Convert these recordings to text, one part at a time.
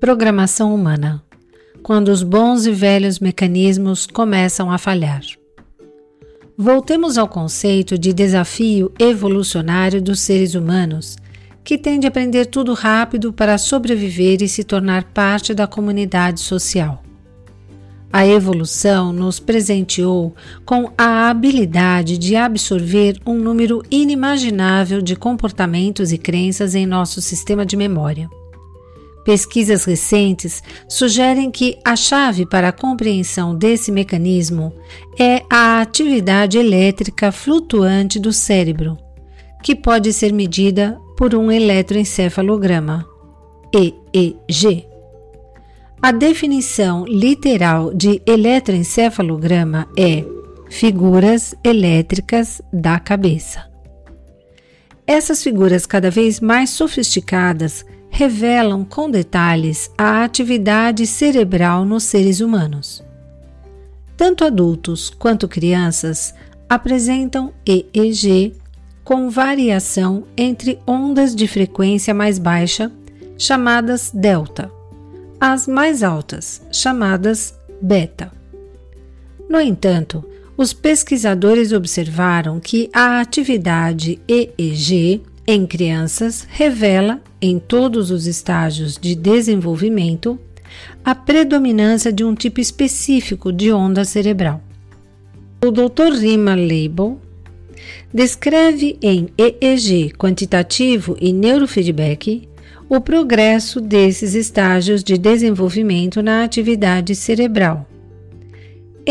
Programação humana quando os bons e velhos mecanismos começam a falhar. Voltemos ao conceito de desafio evolucionário dos seres humanos, que tende a aprender tudo rápido para sobreviver e se tornar parte da comunidade social. A evolução nos presenteou com a habilidade de absorver um número inimaginável de comportamentos e crenças em nosso sistema de memória. Pesquisas recentes sugerem que a chave para a compreensão desse mecanismo é a atividade elétrica flutuante do cérebro, que pode ser medida por um eletroencefalograma, EEG. A definição literal de eletroencefalograma é figuras elétricas da cabeça. Essas figuras cada vez mais sofisticadas revelam com detalhes a atividade cerebral nos seres humanos. Tanto adultos quanto crianças apresentam EEG com variação entre ondas de frequência mais baixa, chamadas delta, as mais altas, chamadas beta. No entanto, os pesquisadores observaram que a atividade EEG em crianças revela, em todos os estágios de desenvolvimento, a predominância de um tipo específico de onda cerebral. O Dr. Rima Leibel descreve em EEG quantitativo e neurofeedback o progresso desses estágios de desenvolvimento na atividade cerebral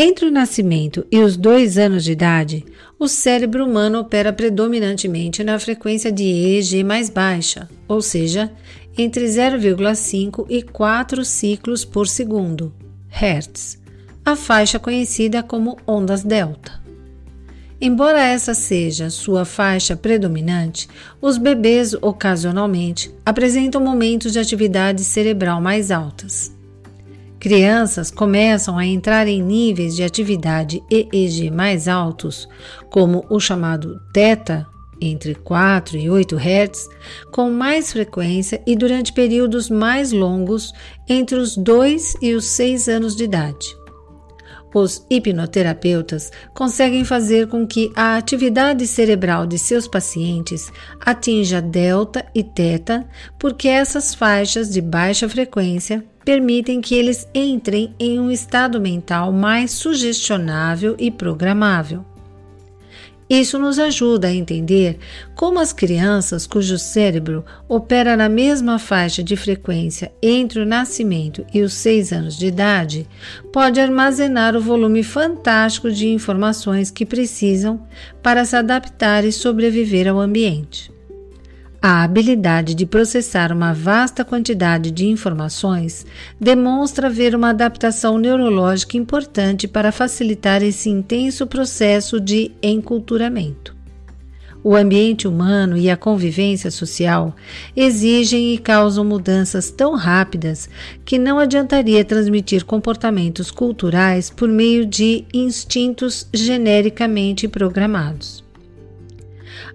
entre o nascimento e os dois anos de idade, o cérebro humano opera predominantemente na frequência de EEG mais baixa, ou seja, entre 0,5 e 4 ciclos por segundo, Hertz, a faixa conhecida como ondas delta. Embora essa seja sua faixa predominante, os bebês ocasionalmente apresentam momentos de atividade cerebral mais altas. Crianças começam a entrar em níveis de atividade EEG mais altos, como o chamado Theta, entre 4 e 8 Hz, com mais frequência e durante períodos mais longos entre os 2 e os 6 anos de idade. Os hipnoterapeutas conseguem fazer com que a atividade cerebral de seus pacientes atinja delta e teta, porque essas faixas de baixa frequência permitem que eles entrem em um estado mental mais sugestionável e programável. Isso nos ajuda a entender como as crianças cujo cérebro opera na mesma faixa de frequência entre o nascimento e os seis anos de idade pode armazenar o volume fantástico de informações que precisam para se adaptar e sobreviver ao ambiente. A habilidade de processar uma vasta quantidade de informações demonstra haver uma adaptação neurológica importante para facilitar esse intenso processo de enculturamento. O ambiente humano e a convivência social exigem e causam mudanças tão rápidas que não adiantaria transmitir comportamentos culturais por meio de instintos genericamente programados.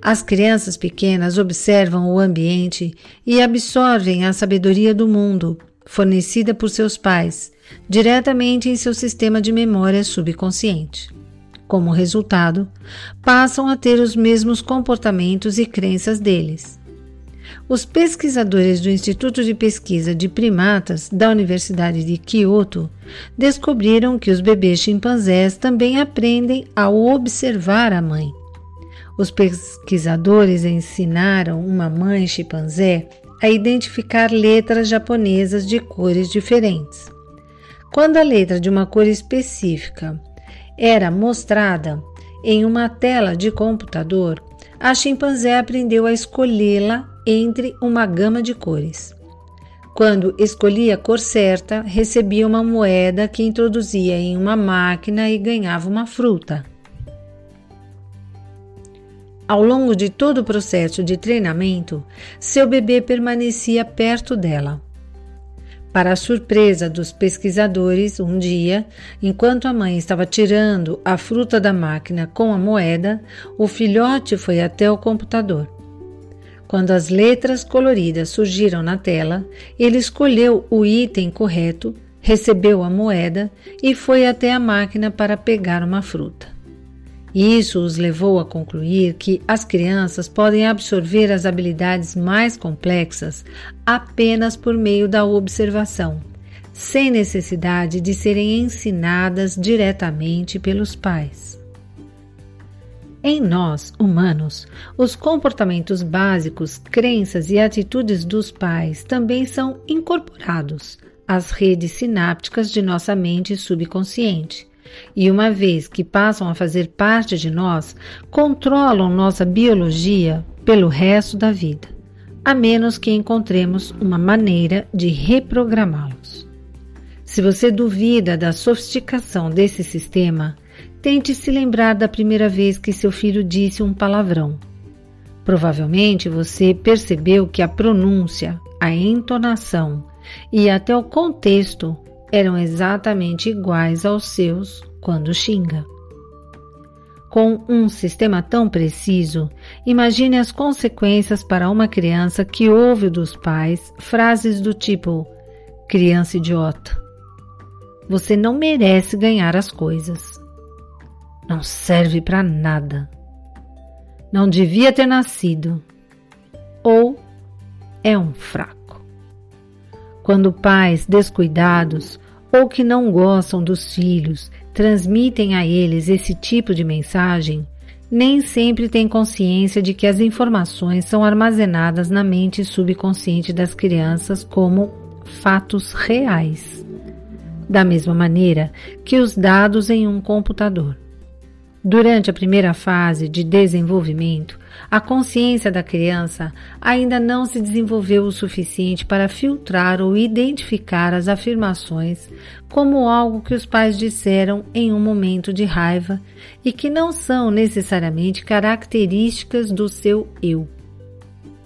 As crianças pequenas observam o ambiente e absorvem a sabedoria do mundo, fornecida por seus pais, diretamente em seu sistema de memória subconsciente. Como resultado, passam a ter os mesmos comportamentos e crenças deles. Os pesquisadores do Instituto de Pesquisa de Primatas da Universidade de Kyoto descobriram que os bebês chimpanzés também aprendem ao observar a mãe. Os pesquisadores ensinaram uma mãe chimpanzé a identificar letras japonesas de cores diferentes. Quando a letra de uma cor específica era mostrada em uma tela de computador, a chimpanzé aprendeu a escolhê-la entre uma gama de cores. Quando escolhia a cor certa, recebia uma moeda que introduzia em uma máquina e ganhava uma fruta. Ao longo de todo o processo de treinamento, seu bebê permanecia perto dela. Para a surpresa dos pesquisadores, um dia, enquanto a mãe estava tirando a fruta da máquina com a moeda, o filhote foi até o computador. Quando as letras coloridas surgiram na tela, ele escolheu o item correto, recebeu a moeda e foi até a máquina para pegar uma fruta. Isso os levou a concluir que as crianças podem absorver as habilidades mais complexas apenas por meio da observação, sem necessidade de serem ensinadas diretamente pelos pais. Em nós, humanos, os comportamentos básicos, crenças e atitudes dos pais também são incorporados às redes sinápticas de nossa mente subconsciente e uma vez que passam a fazer parte de nós, controlam nossa biologia pelo resto da vida, a menos que encontremos uma maneira de reprogramá-los. Se você duvida da sofisticação desse sistema, tente se lembrar da primeira vez que seu filho disse um palavrão. Provavelmente você percebeu que a pronúncia, a entonação e até o contexto eram exatamente iguais aos seus quando xinga. Com um sistema tão preciso, imagine as consequências para uma criança que ouve dos pais frases do tipo: criança idiota, você não merece ganhar as coisas, não serve para nada, não devia ter nascido, ou é um fraco. Quando pais descuidados ou que não gostam dos filhos transmitem a eles esse tipo de mensagem, nem sempre têm consciência de que as informações são armazenadas na mente subconsciente das crianças como fatos reais, da mesma maneira que os dados em um computador. Durante a primeira fase de desenvolvimento, a consciência da criança ainda não se desenvolveu o suficiente para filtrar ou identificar as afirmações como algo que os pais disseram em um momento de raiva e que não são necessariamente características do seu eu.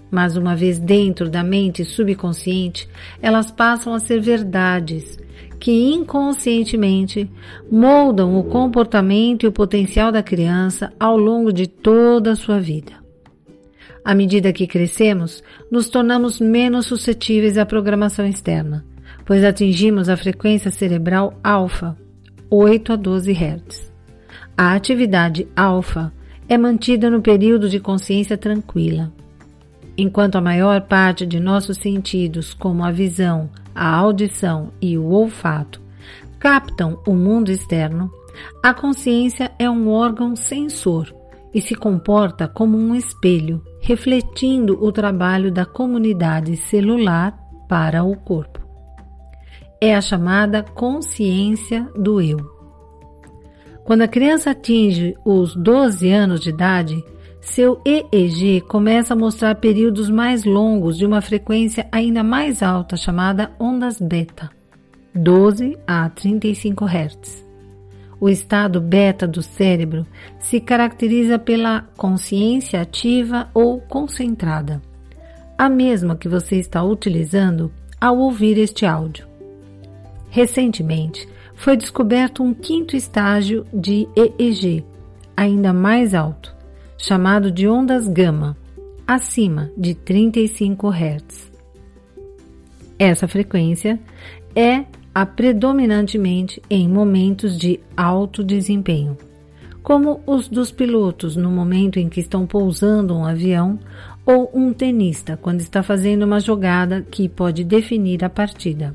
Mas uma vez dentro da mente subconsciente, elas passam a ser verdades que inconscientemente moldam o comportamento e o potencial da criança ao longo de toda a sua vida. À medida que crescemos, nos tornamos menos suscetíveis à programação externa, pois atingimos a frequência cerebral alfa, 8 a 12 Hz. A atividade alfa é mantida no período de consciência tranquila, enquanto a maior parte de nossos sentidos, como a visão, a audição e o olfato captam o mundo externo, a consciência é um órgão sensor e se comporta como um espelho, refletindo o trabalho da comunidade celular para o corpo. É a chamada consciência do eu. Quando a criança atinge os 12 anos de idade, seu EEG começa a mostrar períodos mais longos de uma frequência ainda mais alta, chamada ondas beta, 12 a 35 Hz. O estado beta do cérebro se caracteriza pela consciência ativa ou concentrada, a mesma que você está utilizando ao ouvir este áudio. Recentemente, foi descoberto um quinto estágio de EEG, ainda mais alto, chamado de ondas gama, acima de 35 Hz. Essa frequência é a predominantemente em momentos de alto desempenho, como os dos pilotos no momento em que estão pousando um avião ou um tenista quando está fazendo uma jogada que pode definir a partida.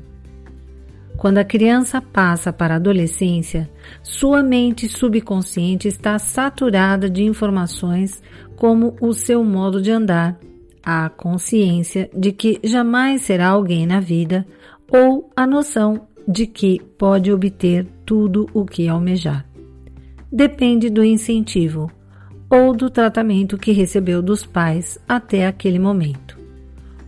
Quando a criança passa para a adolescência, sua mente subconsciente está saturada de informações como o seu modo de andar, a consciência de que jamais será alguém na vida ou a noção de que pode obter tudo o que almejar. Depende do incentivo ou do tratamento que recebeu dos pais até aquele momento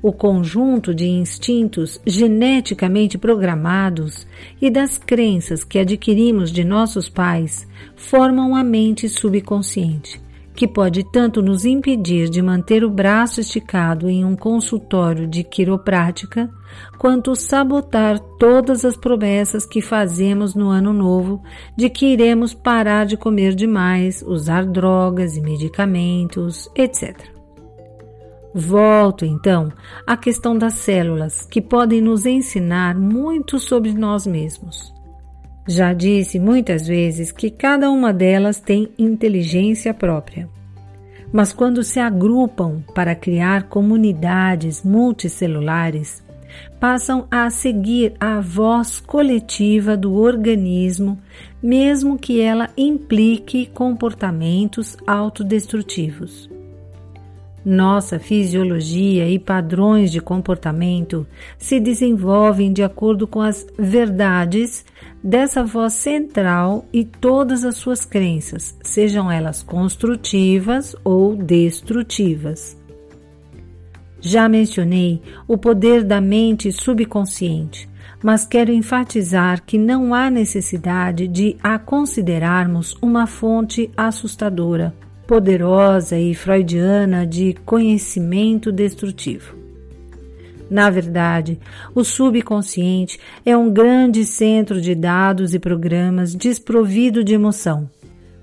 o conjunto de instintos geneticamente programados e das crenças que adquirimos de nossos pais formam a mente subconsciente, que pode tanto nos impedir de manter o braço esticado em um consultório de quiroprática, quanto sabotar todas as promessas que fazemos no ano novo de que iremos parar de comer demais, usar drogas e medicamentos, etc. Volto então à questão das células, que podem nos ensinar muito sobre nós mesmos. Já disse muitas vezes que cada uma delas tem inteligência própria. Mas quando se agrupam para criar comunidades multicelulares, passam a seguir a voz coletiva do organismo, mesmo que ela implique comportamentos autodestrutivos. Nossa fisiologia e padrões de comportamento se desenvolvem de acordo com as verdades dessa voz central e todas as suas crenças, sejam elas construtivas ou destrutivas. Já mencionei o poder da mente subconsciente, mas quero enfatizar que não há necessidade de a considerarmos uma fonte assustadora poderosa e freudiana de conhecimento destrutivo. Na verdade, o subconsciente é um grande centro de dados e programas desprovido de emoção,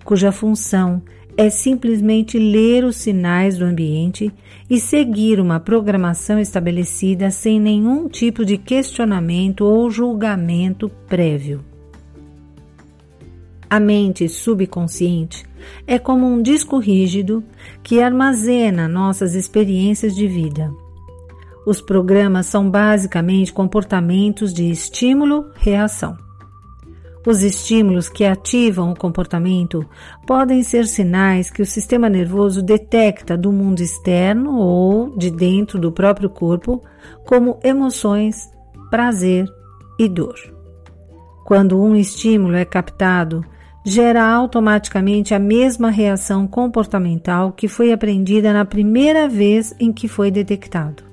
cuja função é simplesmente ler os sinais do ambiente e seguir uma programação estabelecida sem nenhum tipo de questionamento ou julgamento prévio. A mente subconsciente é como um disco rígido que armazena nossas experiências de vida. Os programas são basicamente comportamentos de estímulo-reação. Os estímulos que ativam o comportamento podem ser sinais que o sistema nervoso detecta do mundo externo ou de dentro do próprio corpo, como emoções, prazer e dor. Quando um estímulo é captado, gera automaticamente a mesma reação comportamental que foi aprendida na primeira vez em que foi detectado.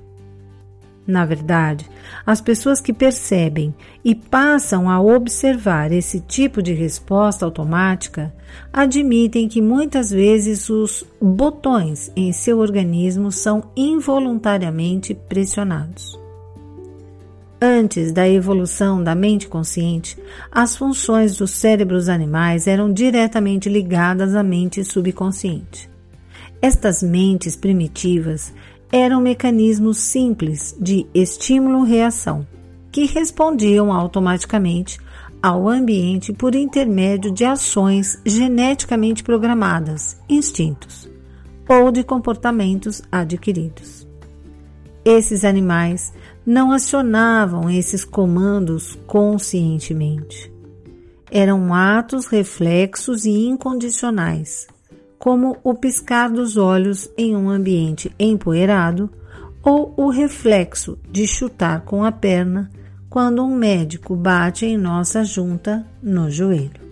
Na verdade, as pessoas que percebem e passam a observar esse tipo de resposta automática admitem que muitas vezes os botões em seu organismo são involuntariamente pressionados. Antes da evolução da mente consciente, as funções dos cérebros animais eram diretamente ligadas à mente subconsciente. Estas mentes primitivas eram mecanismos simples de estímulo-reação, que respondiam automaticamente ao ambiente por intermédio de ações geneticamente programadas, instintos, ou de comportamentos adquiridos. Esses animais não acionavam esses comandos conscientemente. Eram atos reflexos e incondicionais, como o piscar dos olhos em um ambiente empoeirado ou o reflexo de chutar com a perna quando um médico bate em nossa junta no joelho.